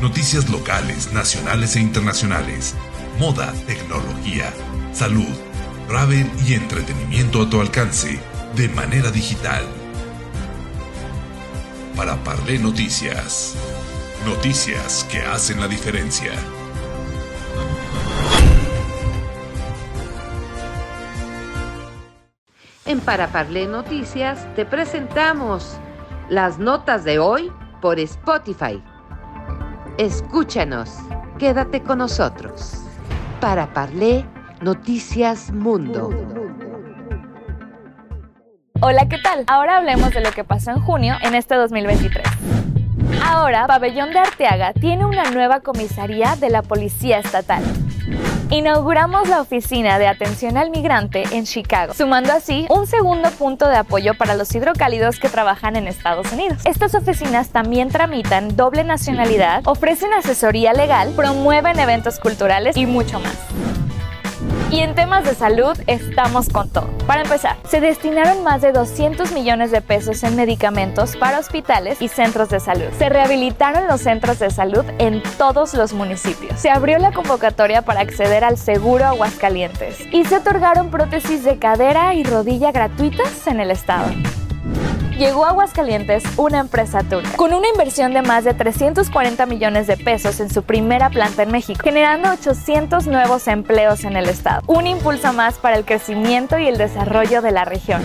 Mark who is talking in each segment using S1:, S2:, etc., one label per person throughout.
S1: Noticias locales, nacionales e internacionales. Moda, tecnología, salud, travel y entretenimiento a tu alcance de manera digital. Para Parlé Noticias. Noticias que hacen la diferencia.
S2: En Para Parlé Noticias te presentamos las notas de hoy por Spotify. Escúchanos, quédate con nosotros. Para Parlé Noticias Mundo.
S3: Hola, ¿qué tal? Ahora hablemos de lo que pasó en junio en este 2023. Ahora, Pabellón de Arteaga tiene una nueva comisaría de la Policía Estatal. Inauguramos la oficina de atención al migrante en Chicago, sumando así un segundo punto de apoyo para los hidrocálidos que trabajan en Estados Unidos. Estas oficinas también tramitan doble nacionalidad, ofrecen asesoría legal, promueven eventos culturales y mucho más. Y en temas de salud estamos con todo. Para empezar, se destinaron más de 200 millones de pesos en medicamentos para hospitales y centros de salud. Se rehabilitaron los centros de salud en todos los municipios. Se abrió la convocatoria para acceder al seguro Aguascalientes y se otorgaron prótesis de cadera y rodilla gratuitas en el estado llegó a Aguascalientes una empresa turca con una inversión de más de 340 millones de pesos en su primera planta en México, generando 800 nuevos empleos en el estado. Un impulso más para el crecimiento y el desarrollo de la región.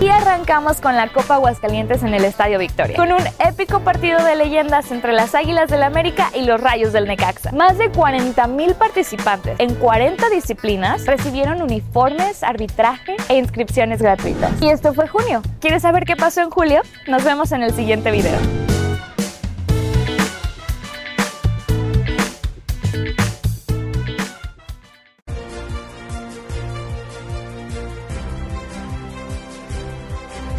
S3: Y arrancamos con la Copa Aguascalientes en el Estadio Victoria, con un épico partido de leyendas entre las Águilas del América y los Rayos del Necaxa. Más de 40 mil participantes en 40 disciplinas recibieron uniformes, arbitraje e inscripciones gratuitas. Y esto fue junio. ¿Quieres saber qué pasó en julio? Nos vemos en el siguiente video.